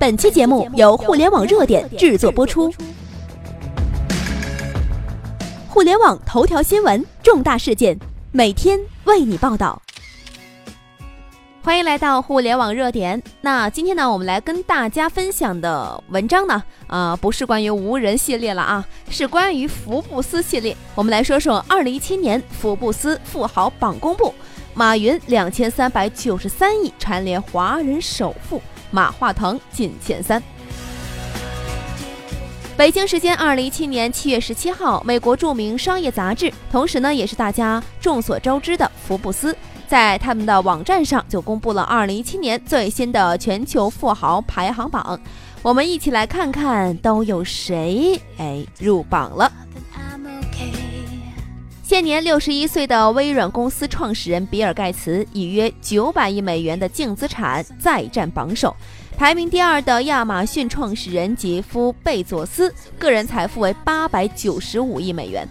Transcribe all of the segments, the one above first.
本期节目由互联网热点制作播出。互联网头条新闻，重大事件，每天为你报道。欢迎来到互联网热点。那今天呢，我们来跟大家分享的文章呢，呃，不是关于无人系列了啊，是关于福布斯系列。我们来说说二零一七年福布斯富豪榜公布，马云两千三百九十三亿蝉联华人首富。马化腾进前三。北京时间二零一七年七月十七号，美国著名商业杂志，同时呢也是大家众所周知的福布斯，在他们的网站上就公布了二零一七年最新的全球富豪排行榜。我们一起来看看都有谁哎入榜了。现年六十一岁的微软公司创始人比尔·盖茨以约九百亿美元的净资产再占榜首，排名第二的亚马逊创始人杰夫·贝佐斯个人财富为八百九十五亿美元。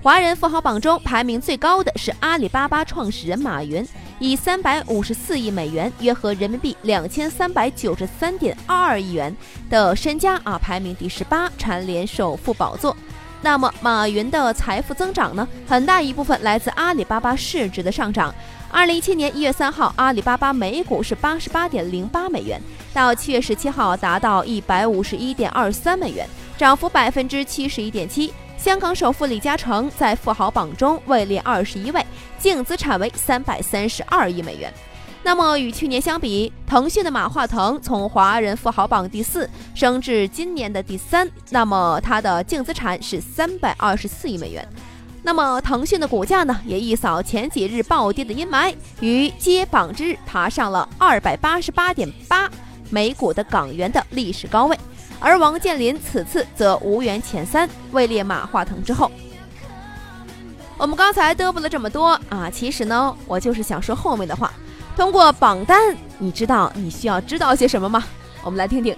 华人富豪榜中排名最高的是阿里巴巴创始人马云，以三百五十四亿美元（约合人民币两千三百九十三点二二亿元）的身家啊，排名第十八，蝉联首富宝座。那么，马云的财富增长呢？很大一部分来自阿里巴巴市值的上涨。二零一七年一月三号，阿里巴巴每股是八十八点零八美元，到七月十七号达到一百五十一点二三美元，涨幅百分之七十一点七。香港首富李嘉诚在富豪榜中位列二十一位，净资产为三百三十二亿美元。那么与去年相比，腾讯的马化腾从华人富豪榜第四升至今年的第三，那么他的净资产是三百二十四亿美元。那么腾讯的股价呢，也一扫前几日暴跌的阴霾，于接榜之日爬上了二百八十八点八每股的港元的历史高位。而王健林此次则无缘前三，位列马化腾之后。我们刚才嘚啵了这么多啊，其实呢，我就是想说后面的话。通过榜单，你知道你需要知道些什么吗？我们来听听。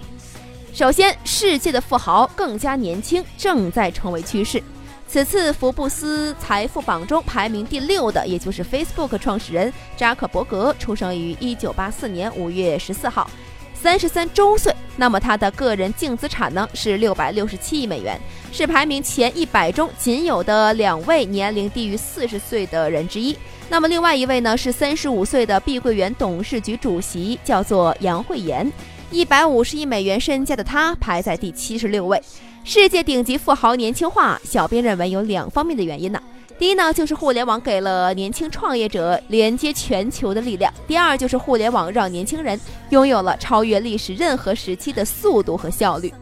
首先，世界的富豪更加年轻，正在成为趋势。此次福布斯财富榜中排名第六的，也就是 Facebook 创始人扎克伯格，出生于一九八四年五月十四号，三十三周岁。那么他的个人净资产呢是六百六十七亿美元，是排名前一百中仅有的两位年龄低于四十岁的人之一。那么另外一位呢是三十五岁的碧桂园董事局主席，叫做杨惠妍，一百五十亿美元身家的他排在第七十六位。世界顶级富豪年轻化，小编认为有两方面的原因呢。第一呢，就是互联网给了年轻创业者连接全球的力量；第二就是互联网让年轻人拥有了超越历史任何时期的速度和效率。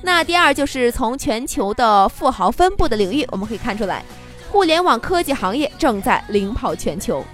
那第二就是从全球的富豪分布的领域，我们可以看出来。互联网科技行业正在领跑全球。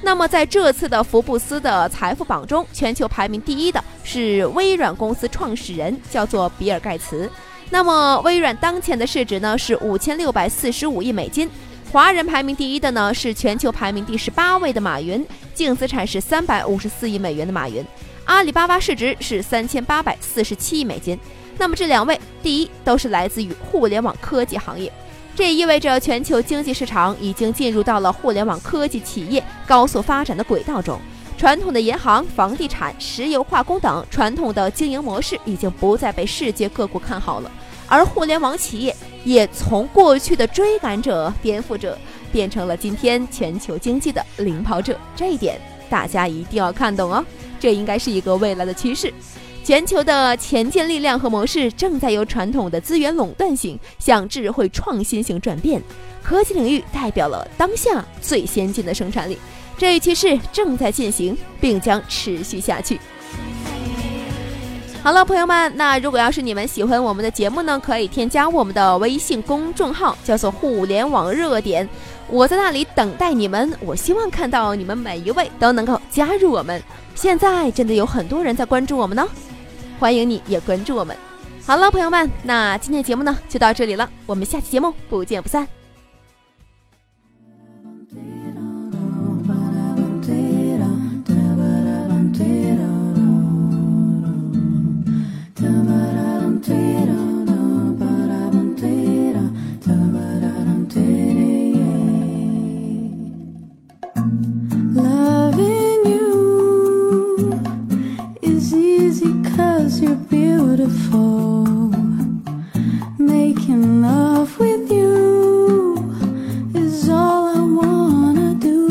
那么，在这次的福布斯的财富榜中，全球排名第一的是微软公司创始人，叫做比尔·盖茨。那么，微软当前的市值呢是五千六百四十五亿美金。华人排名第一的呢是全球排名第十八位的马云，净资产是三百五十四亿美元的马云。阿里巴巴市值是三千八百四十七亿美金。那么，这两位第一都是来自于互联网科技行业。这也意味着全球经济市场已经进入到了互联网科技企业高速发展的轨道中。传统的银行、房地产、石油化工等传统的经营模式已经不再被世界各国看好了，而互联网企业也从过去的追赶者、颠覆者，变成了今天全球经济的领跑者。这一点大家一定要看懂哦，这应该是一个未来的趋势。全球的前进力量和模式正在由传统的资源垄断型向智慧创新型转变，科技领域代表了当下最先进的生产力，这一趋势正在进行，并将持续下去。好了，朋友们，那如果要是你们喜欢我们的节目呢，可以添加我们的微信公众号，叫做“互联网热点”，我在那里等待你们。我希望看到你们每一位都能够加入我们。现在真的有很多人在关注我们呢。欢迎你也关注我们。好了，朋友们，那今天的节目呢就到这里了，我们下期节目不见不散。Making love with you is all I wanna do.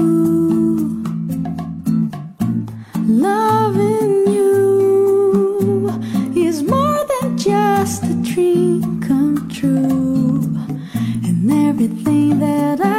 Loving you is more than just a dream come true. And everything that I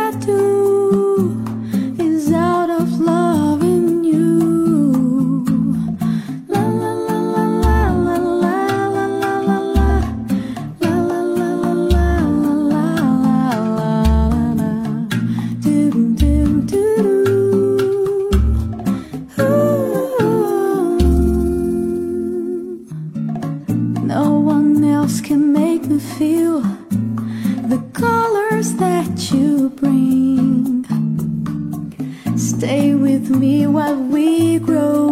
else can make me feel the colors that you bring. Stay with me while we grow